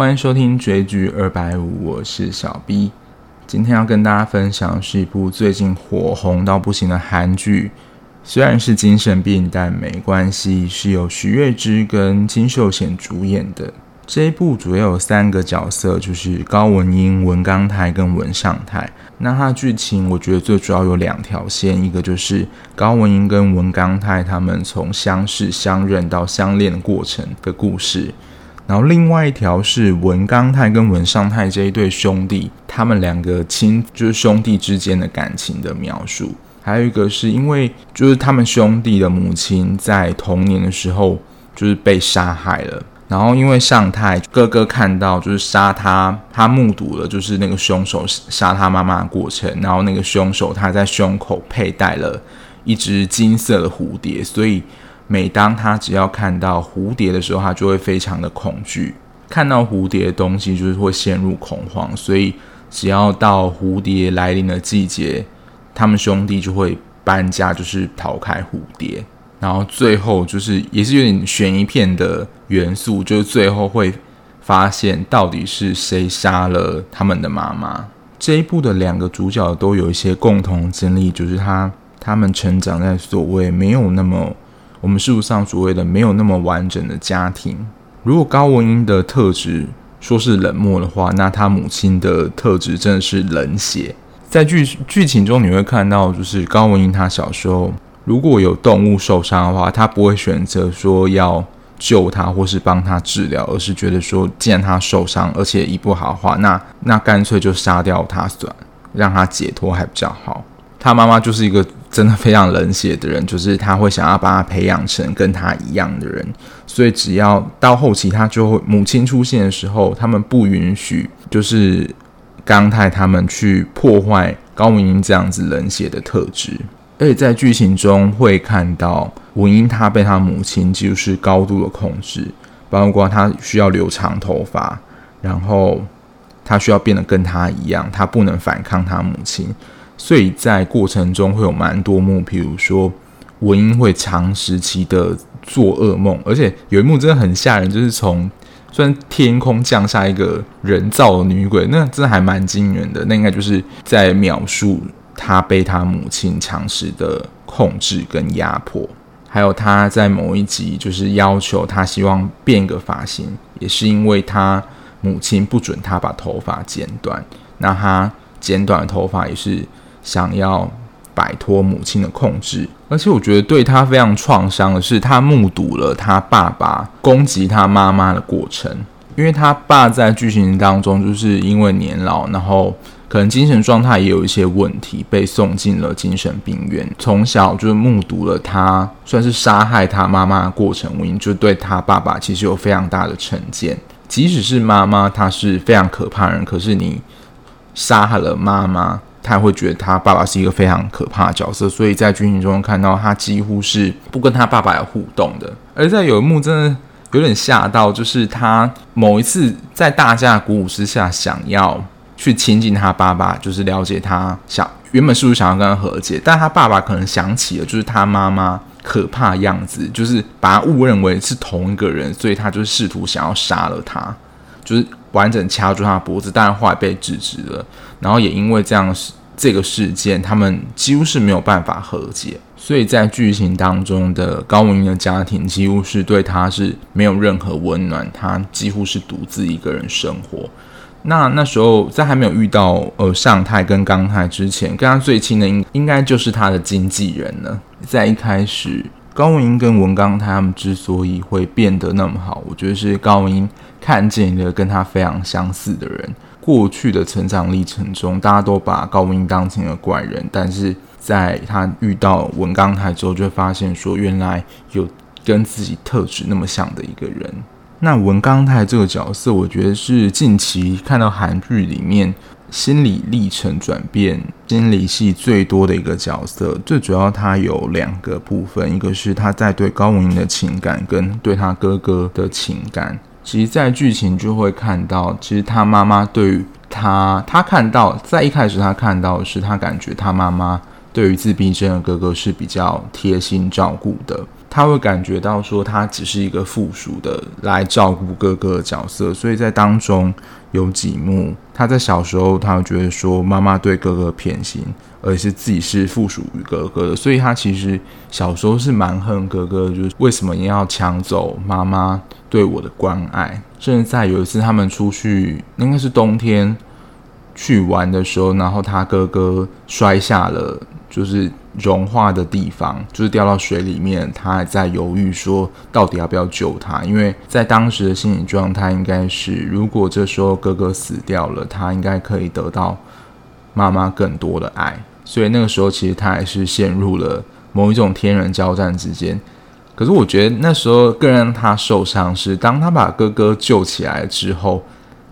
欢迎收听追剧二百五，我是小 B。今天要跟大家分享的是一部最近火红到不行的韩剧，虽然是精神病，但没关系，是由徐月之跟金秀贤主演的。这一部主要有三个角色，就是高文英、文刚泰跟文尚泰。那它的剧情，我觉得最主要有两条线，一个就是高文英跟文刚泰他们从相识、相认到相恋的过程的故事，然后另外一条是文刚泰跟文尚泰这一对兄弟，他们两个亲就是兄弟之间的感情的描述。还有一个是因为就是他们兄弟的母亲在童年的时候就是被杀害了。然后，因为尚泰哥哥看到就是杀他，他目睹了就是那个凶手杀他妈妈的过程。然后那个凶手他在胸口佩戴了一只金色的蝴蝶，所以每当他只要看到蝴蝶的时候，他就会非常的恐惧。看到蝴蝶的东西就是会陷入恐慌，所以只要到蝴蝶来临的季节，他们兄弟就会搬家，就是逃开蝴蝶。然后最后就是也是有点悬疑片的元素，就是最后会发现到底是谁杀了他们的妈妈。这一部的两个主角都有一些共同经历，就是他他们成长在所谓没有那么我们事实上所谓的没有那么完整的家庭。如果高文英的特质说是冷漠的话，那他母亲的特质真的是冷血。在剧剧情中你会看到，就是高文英她小时候。如果有动物受伤的话，他不会选择说要救他或是帮他治疗，而是觉得说，既然他受伤，而且医不好的话，那那干脆就杀掉他算，让他解脱还比较好。他妈妈就是一个真的非常冷血的人，就是他会想要把他培养成跟他一样的人，所以只要到后期他就会母亲出现的时候，他们不允许就是刚泰他们去破坏高文英这样子冷血的特质。而且在剧情中会看到文英，她被她母亲就是高度的控制，包括她需要留长头发，然后她需要变得跟她一样，她不能反抗她母亲，所以在过程中会有蛮多幕，比如说文英会长时期的做噩梦，而且有一幕真的很吓人，就是从虽然天空降下一个人造的女鬼，那真的还蛮惊人的，那应该就是在描述。他被他母亲强势的控制跟压迫，还有他在某一集就是要求他希望变个发型，也是因为他母亲不准他把头发剪短。那他剪短的头发也是想要摆脱母亲的控制。而且我觉得对他非常创伤的是，他目睹了他爸爸攻击他妈妈的过程，因为他爸在剧情当中就是因为年老，然后。可能精神状态也有一些问题，被送进了精神病院。从小就目睹了他算是杀害他妈妈的过程，我就对他爸爸其实有非常大的成见。即使是妈妈，她是非常可怕的人，可是你杀害了妈妈，他会觉得他爸爸是一个非常可怕的角色。所以在剧情中看到他几乎是不跟他爸爸有互动的。而在有一幕真的有点吓到，就是他某一次在大家的鼓舞之下想要。去亲近他爸爸，就是了解他想原本是不是想要跟他和解，但他爸爸可能想起了就是他妈妈可怕的样子，就是把他误认为是同一个人，所以他就是试图想要杀了他，就是完整掐住他脖子，但是后来被制止了。然后也因为这样这个事件，他们几乎是没有办法和解，所以在剧情当中的高文英的家庭几乎是对他是没有任何温暖，他几乎是独自一个人生活。那那时候在还没有遇到呃尚泰跟刚泰之前，跟他最亲的应应该就是他的经纪人了。在一开始，高文英跟文刚他们之所以会变得那么好，我觉得是高文英看见一个跟他非常相似的人。过去的成长历程中，大家都把高文英当成了怪人，但是在他遇到文刚泰之后，就会发现说原来有跟自己特质那么像的一个人。那文刚泰这个角色，我觉得是近期看到韩剧里面心理历程转变、心理戏最多的一个角色。最主要，他有两个部分，一个是他在对高文英的情感，跟对他哥哥的情感。其实，在剧情就会看到，其实他妈妈对于他，他看到在一开始他看到的是，他感觉他妈妈对于自闭症的哥哥是比较贴心照顾的。他会感觉到说他只是一个附属的来照顾哥哥的角色，所以在当中有几幕，他在小时候他会觉得说妈妈对哥哥偏心，而是自己是附属于哥哥的，所以他其实小时候是蛮恨哥哥，就是为什么你要抢走妈妈对我的关爱？甚至在有一次他们出去，应该是冬天去玩的时候，然后他哥哥摔下了，就是。融化的地方就是掉到水里面，他还在犹豫说到底要不要救他，因为在当时的心理状态应该是，如果这时候哥哥死掉了，他应该可以得到妈妈更多的爱，所以那个时候其实他还是陷入了某一种天人交战之间。可是我觉得那时候更让他受伤是，当他把哥哥救起来之后，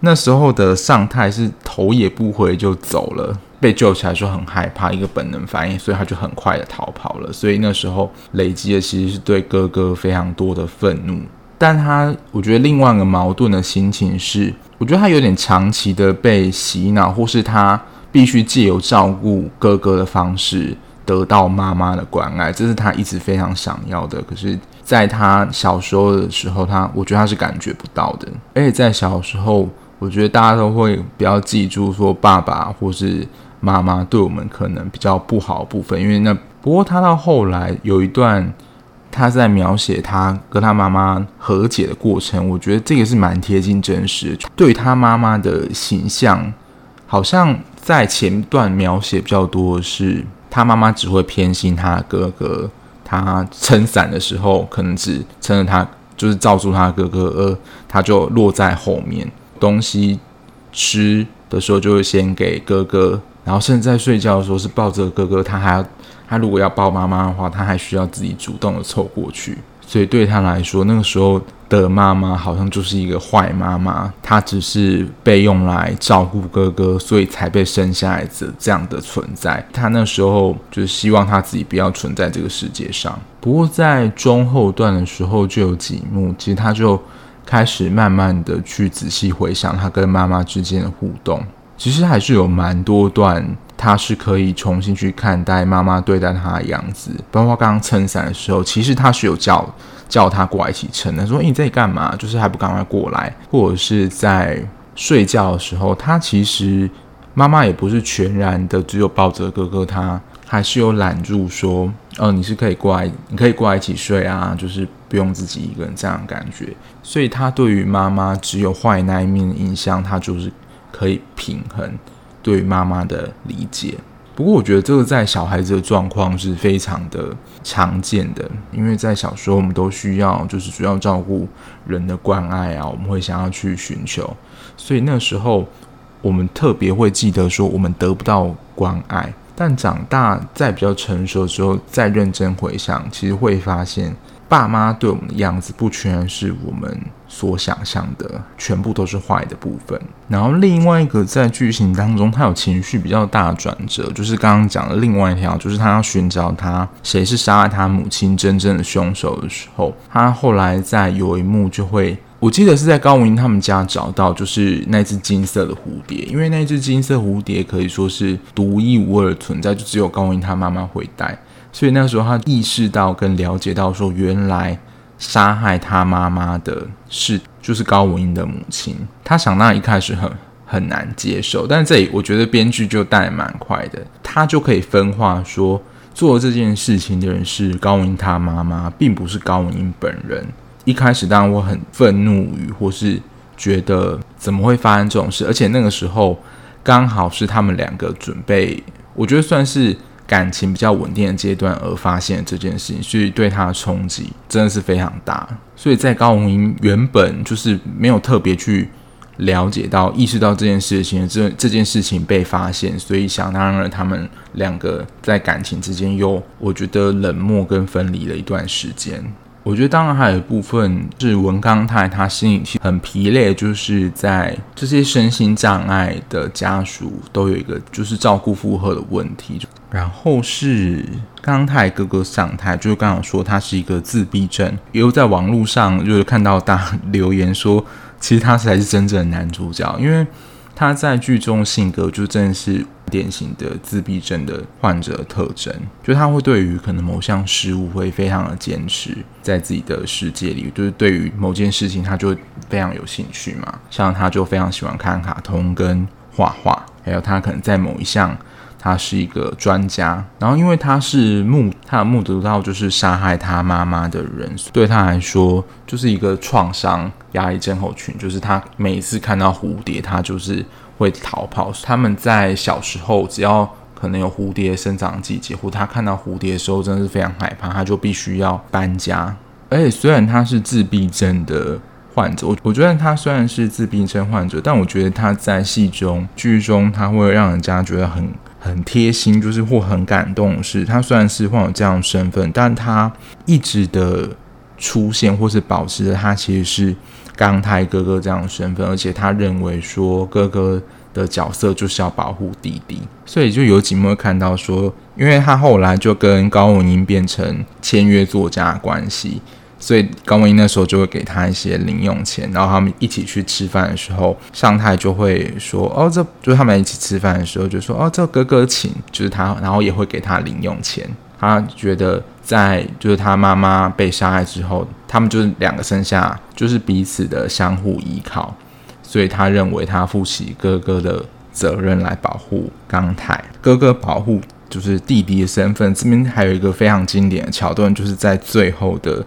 那时候的尚泰是头也不回就走了。被救起来就很害怕，一个本能反应，所以他就很快的逃跑了。所以那时候累积的其实是对哥哥非常多的愤怒。但他我觉得另外一个矛盾的心情是，我觉得他有点长期的被洗脑，或是他必须借由照顾哥哥的方式得到妈妈的关爱，这是他一直非常想要的。可是，在他小时候的时候，他我觉得他是感觉不到的。而且在小时候，我觉得大家都会比较记住说爸爸或是。妈妈对我们可能比较不好的部分，因为那不过他到后来有一段他在描写他跟他妈妈和解的过程，我觉得这个是蛮贴近真实。对他妈妈的形象，好像在前段描写比较多的是他妈妈只会偏心他哥哥，他撑伞的时候可能只撑着他，就是罩住他哥哥，而他就落在后面，东西吃的时候就会先给哥哥。然后甚至在睡觉的时候是抱着哥哥，他还要他如果要抱妈妈的话，他还需要自己主动的凑过去。所以对他来说，那个时候的妈妈好像就是一个坏妈妈，她只是被用来照顾哥哥，所以才被生下来的这样的存在。他那时候就希望他自己不要存在这个世界上。不过在中后段的时候就有几幕，其实他就开始慢慢的去仔细回想他跟妈妈之间的互动。其实还是有蛮多段，他是可以重新去看待妈妈对待他的样子。包括刚刚撑伞的时候，其实他是有叫叫他过来一起撑的，说：“，你在干嘛？”就是还不赶快过来。或者是在睡觉的时候，他其实妈妈也不是全然的只有抱着哥哥，他还是有揽住说：“哦，你是可以过来，你可以过来一起睡啊，就是不用自己一个人这样感觉。”所以他对于妈妈只有坏那一面的印象，他就是。可以平衡对妈妈的理解，不过我觉得这个在小孩子的状况是非常的常见的，因为在小时候我们都需要就是主要照顾人的关爱啊，我们会想要去寻求，所以那时候我们特别会记得说我们得不到关爱，但长大在比较成熟的时候再认真回想，其实会发现。爸妈对我们的样子不全是我们所想象的，全部都是坏的部分。然后另外一个在剧情当中，他有情绪比较大的转折，就是刚刚讲的另外一条，就是他要寻找他谁是杀害他母亲真正的凶手的时候，他后来在有一幕就会，我记得是在高文英他们家找到，就是那只金色的蝴蝶，因为那只金色蝴蝶可以说是独一无二的存在，就只有高文英他妈妈会戴。所以那时候他意识到跟了解到说，原来杀害他妈妈的是就是高文英的母亲。他想那一开始很很难接受，但是这里我觉得编剧就带蛮快的，他就可以分化说，做这件事情的人是高文英他妈妈，并不是高文英本人。一开始当然我很愤怒于或是觉得怎么会发生这种事，而且那个时候刚好是他们两个准备，我觉得算是。感情比较稳定的阶段而发现这件事情，所以对他的冲击真的是非常大。所以在高文英原本就是没有特别去了解到、意识到这件事情，这这件事情被发现，所以想当然了，他们两个在感情之间又我觉得冷漠跟分离了一段时间。我觉得当然还有一部分是文刚泰他心里很疲累，就是在这些身心障碍的家属都有一个就是照顾负荷的问题。然后是刚泰哥哥上台，就是刚刚说他是一个自闭症，又在网络上就是看到大留言说，其实他才是真正的男主角，因为他在剧中性格就真的是典型的自闭症的患者特征，就他会对于可能某项事物会非常的坚持，在自己的世界里，就是对于某件事情他就非常有兴趣嘛。像他就非常喜欢看卡通跟画画，还有他可能在某一项。他是一个专家，然后因为他是目，他目睹到就是杀害他妈妈的人，对他来说就是一个创伤压抑症候群，就是他每一次看到蝴蝶，他就是会逃跑。他们在小时候，只要可能有蝴蝶生长季节，或他看到蝴蝶的时候，真的是非常害怕，他就必须要搬家。而且虽然他是自闭症的患者，我我觉得他虽然是自闭症患者，但我觉得他在戏中剧中，他会让人家觉得很。很贴心，就是或很感动的是，他虽然是患有这样的身份，但他一直的出现或是保持着他其实是刚胎哥哥这样的身份，而且他认为说哥哥的角色就是要保护弟弟，所以就有几幕会看到说，因为他后来就跟高文英变成签约作家的关系。所以高文英那时候就会给他一些零用钱，然后他们一起去吃饭的时候，尚太就会说：“哦，这就他们一起吃饭的时候就说：‘哦，这哥哥请’，就是他，然后也会给他零用钱。他觉得在就是他妈妈被杀害之后，他们就是两个剩下就是彼此的相互依靠，所以他认为他负起哥哥的责任来保护刚太，哥哥保护就是弟弟的身份。这边还有一个非常经典的桥段，就是在最后的。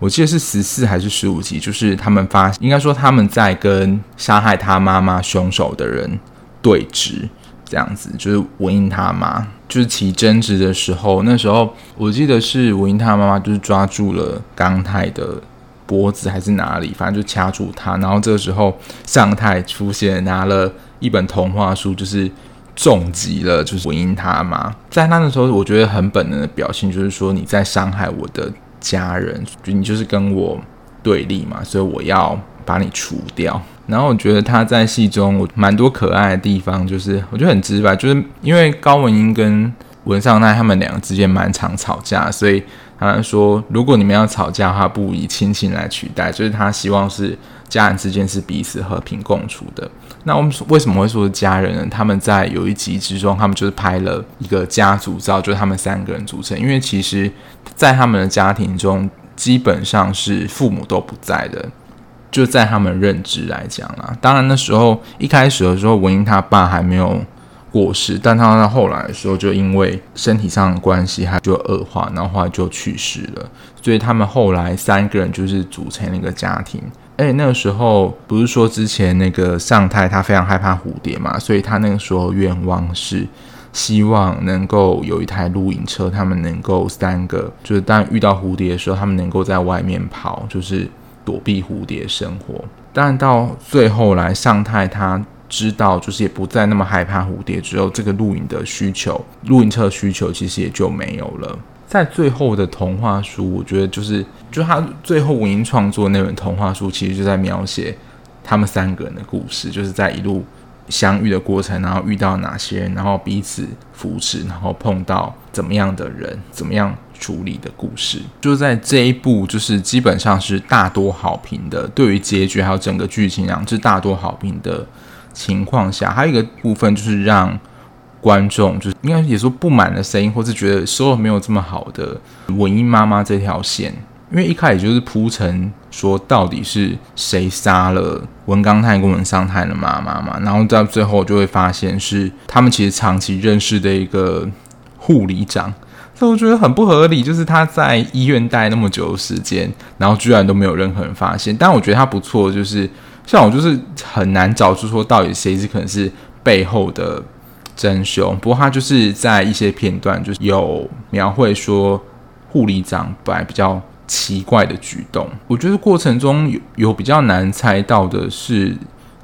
我记得是十四还是十五集，就是他们发，应该说他们在跟杀害他妈妈凶手的人对峙，这样子，就是文英他妈，就是起争执的时候，那时候我记得是文英他妈妈就是抓住了刚太的脖子还是哪里，反正就掐住他，然后这个时候尚太出现，拿了一本童话书，就是重击了，就是文英他妈，在那个时候，我觉得很本能的表现，就是说你在伤害我的。家人，你就是跟我对立嘛，所以我要把你除掉。然后我觉得他在戏中我蛮多可爱的地方，就是我觉得很直白，就是因为高文英跟文尚奈他们两个之间蛮常吵架，所以他说如果你们要吵架的话，不以亲情来取代，就是他希望是家人之间是彼此和平共处的。那我们为什么会说是家人呢？他们在有一集之中，他们就是拍了一个家族照，就是他们三个人组成。因为其实，在他们的家庭中，基本上是父母都不在的，就在他们认知来讲啦。当然那时候一开始的时候，文英他爸还没有过世，但他到后来的时候，就因为身体上的关系，他就恶化，然后后来就去世了。所以他们后来三个人就是组成了一个家庭。哎，那个时候不是说之前那个尚太他非常害怕蝴蝶嘛，所以他那个时候愿望是希望能够有一台露营车，他们能够三个就是当遇到蝴蝶的时候，他们能够在外面跑，就是躲避蝴蝶生活。但到最后来，尚太他知道就是也不再那么害怕蝴蝶，之后这个露营的需求，露营车需求其实也就没有了。在最后的童话书，我觉得就是，就他最后文英创作那本童话书，其实就在描写他们三个人的故事，就是在一路相遇的过程，然后遇到哪些人，然后彼此扶持，然后碰到怎么样的人，怎么样处理的故事。就在这一部，就是基本上是大多好评的，对于结局还有整个剧情两是大多好评的情况下，还有一个部分就是让。观众就是应该也说不满的声音，或是觉得收的没有这么好的文英妈妈这条线，因为一开始就是铺陈说到底是谁杀了文刚太跟文尚太的妈妈嘛，然后到最后就会发现是他们其实长期认识的一个护理长，所以我觉得很不合理，就是他在医院待那么久的时间，然后居然都没有任何人发现。但我觉得他不错，就是像我就是很难找出说到底谁是可能是背后的。真凶，不过他就是在一些片段，就是有描绘说护理长本来比较奇怪的举动。我觉得过程中有有比较难猜到的是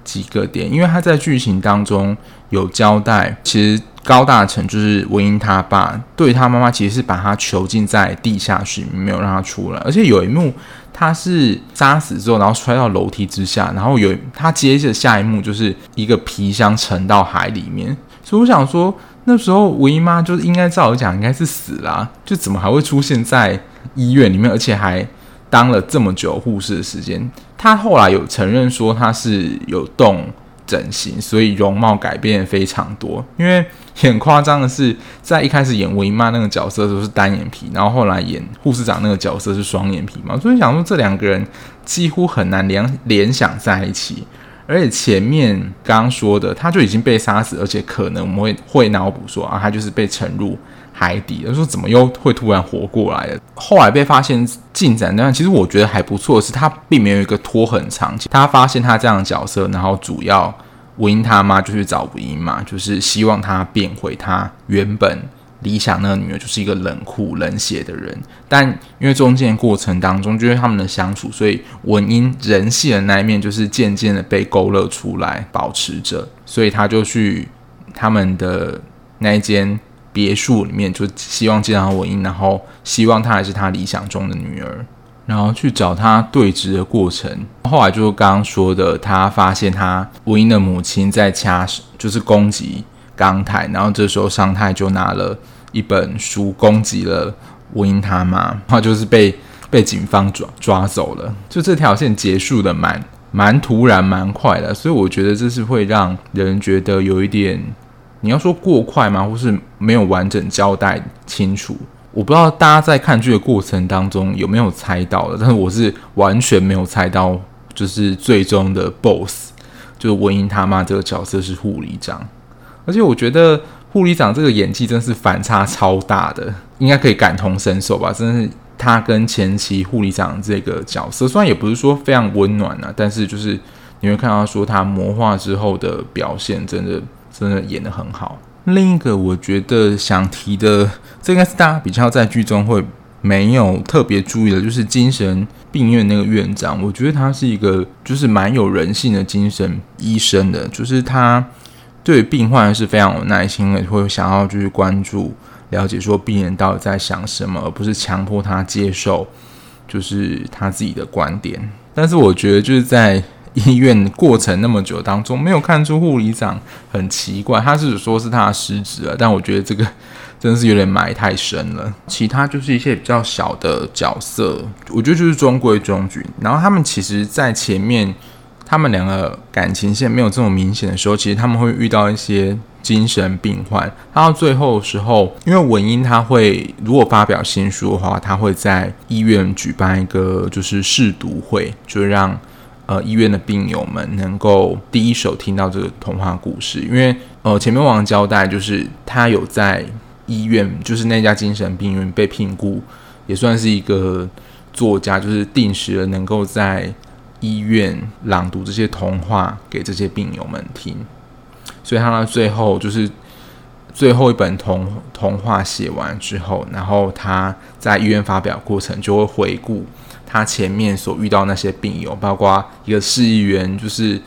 几个点，因为他在剧情当中有交代，其实高大成就是文英他爸，对他妈妈其实是把他囚禁在地下室，没有让他出来。而且有一幕他是杀死之后，然后摔到楼梯之下，然后有他接着下一幕就是一个皮箱沉到海里面。所以我想说，那时候吴姨妈就是应该照我讲应该是死了，就怎么还会出现在医院里面，而且还当了这么久护士的时间？她后来有承认说她是有动整形，所以容貌改变非常多。因为很夸张的是，在一开始演文英妈那个角色的时候是单眼皮，然后后来演护士长那个角色是双眼皮嘛，所以想说这两个人几乎很难联联想在一起。而且前面刚刚说的，他就已经被杀死，而且可能我们会会脑补说啊，他就是被沉入海底。他说怎么又会突然活过来了？后来被发现进展那样，其实我觉得还不错是，他并没有一个拖很长。他发现他这样的角色，然后主要文英他妈就去找文英嘛，就是希望他变回他原本。理想那个女儿就是一个冷酷冷血的人，但因为中间过程当中，就是他们的相处，所以文英人性的那一面就是渐渐的被勾勒出来，保持着，所以他就去他们的那一间别墅里面，就希望见到文英，然后希望她还是他理想中的女儿，然后去找他对峙的过程。后来就是刚刚说的，他发现他文英的母亲在掐，就是攻击刚台，然后这时候尚泰就拿了。一本书攻击了文英他妈，他就是被被警方抓抓走了。就这条线结束的蛮蛮突然蛮快的，所以我觉得这是会让人觉得有一点，你要说过快吗？或是没有完整交代清楚？我不知道大家在看剧的过程当中有没有猜到的，但是我是完全没有猜到，就是最终的 BOSS 就是文英他妈这个角色是护理长，而且我觉得。护理长这个演技真是反差超大的，应该可以感同身受吧？真是他跟前期护理长这个角色，虽然也不是说非常温暖啊，但是就是你会看到说他魔化之后的表现，真的真的演得很好。另一个我觉得想提的，这应该是大家比较在剧中会没有特别注意的，就是精神病院那个院长，我觉得他是一个就是蛮有人性的精神医生的，就是他。对病患是非常有耐心的，会想要去关注、了解说病人到底在想什么，而不是强迫他接受，就是他自己的观点。但是我觉得就是在医院过程那么久当中，没有看出护理长很奇怪，他是说是他的失职了，但我觉得这个真的是有点埋太深了。其他就是一些比较小的角色，我觉得就是中规中矩。然后他们其实，在前面。他们两个感情线没有这么明显的时候，其实他们会遇到一些精神病患。他到最后的时候，因为文英他会如果发表新书的话，他会在医院举办一个就是试读会，就让呃医院的病友们能够第一手听到这个童话故事。因为呃前面王交代，就是他有在医院，就是那家精神病院被聘雇，也算是一个作家，就是定时的能够在。医院朗读这些童话给这些病友们听，所以他到最后就是最后一本童童话写完之后，然后他在医院发表过程就会回顾他前面所遇到那些病友，包括一个市议员就是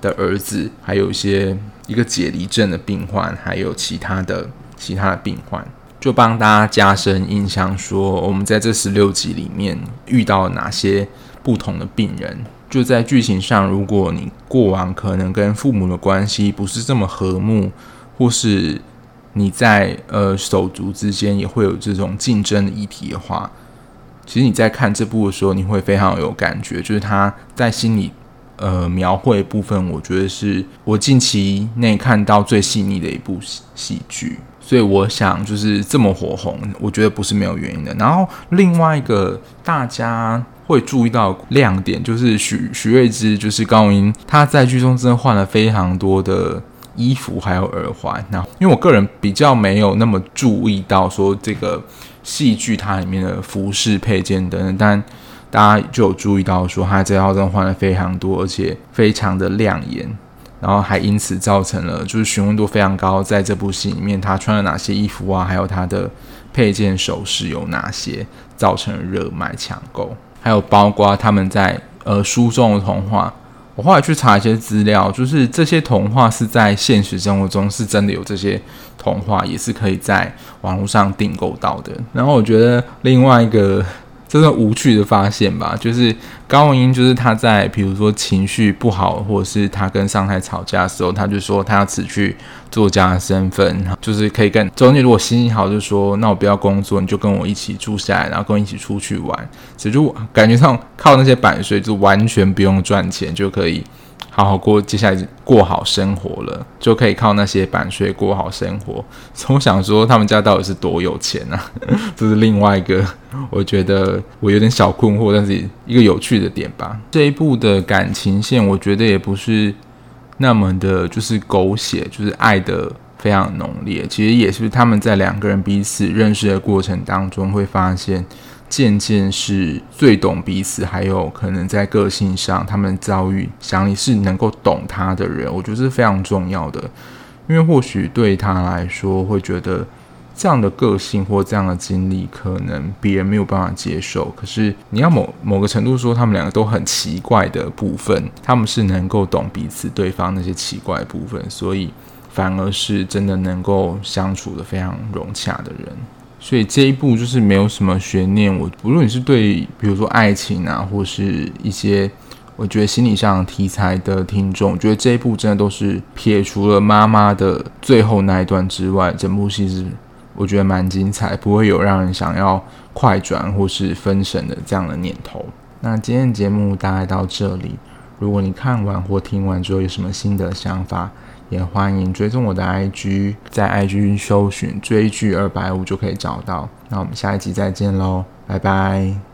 的儿子，还有一些一个解离症的病患，还有其他的其他的病患，就帮大家加深印象，说我们在这十六集里面遇到了哪些不同的病人。就在剧情上，如果你过往可能跟父母的关系不是这么和睦，或是你在呃手足之间也会有这种竞争的议题的话，其实你在看这部的时候，你会非常有感觉。就是他在心里呃描绘部分，我觉得是我近期内看到最细腻的一部戏剧。所以我想，就是这么火红，我觉得不是没有原因的。然后另外一个大家。会注意到亮点，就是许许瑞芝，就是高音，他，在剧中真的换了非常多的衣服，还有耳环。那因为我个人比较没有那么注意到说这个戏剧它里面的服饰配件等等，但大家就有注意到说，他这套真的换了非常多，而且非常的亮眼，然后还因此造成了就是询问度非常高，在这部戏里面他穿了哪些衣服啊，还有他的配件首饰有哪些，造成热卖抢购。还有包括他们在呃书中的童话，我后来去查一些资料，就是这些童话是在现实生活中是真的有这些童话，也是可以在网络上订购到的。然后我觉得另外一个。真的无趣的发现吧，就是高文英，就是他在比如说情绪不好，或者是他跟上台吵架的时候，他就说他要辞去作家的身份，就是可以跟周妮如果心情好，就说那我不要工作，你就跟我一起住下来，然后跟我一起出去玩，所以就感觉上靠那些版税就完全不用赚钱就可以好好过接下来过好生活了，就可以靠那些版税过好生活。所以我想说他们家到底是多有钱啊？这是另外一个我觉得我有点小困惑，但是一个有趣的点吧。这一部的感情线，我觉得也不是那么的，就是狗血，就是爱的非常浓烈。其实也是他们在两个人彼此认识的过程当中，会发现。渐渐是最懂彼此，还有可能在个性上，他们遭遇想你是能够懂他的人，我觉得是非常重要的。因为或许对他来说，会觉得这样的个性或这样的经历，可能别人没有办法接受。可是你要某某个程度说，他们两个都很奇怪的部分，他们是能够懂彼此对方那些奇怪的部分，所以反而是真的能够相处得非常融洽的人。所以这一部就是没有什么悬念。我无论你是对，比如说爱情啊，或是一些我觉得心理上题材的听众，觉得这一部真的都是撇除了妈妈的最后那一段之外，整部戏是我觉得蛮精彩，不会有让人想要快转或是分神的这样的念头。那今天的节目大概到这里。如果你看完或听完之后有什么新的想法，也欢迎追踪我的 IG，在 IG 搜寻追剧二百五就可以找到。那我们下一集再见喽，拜拜。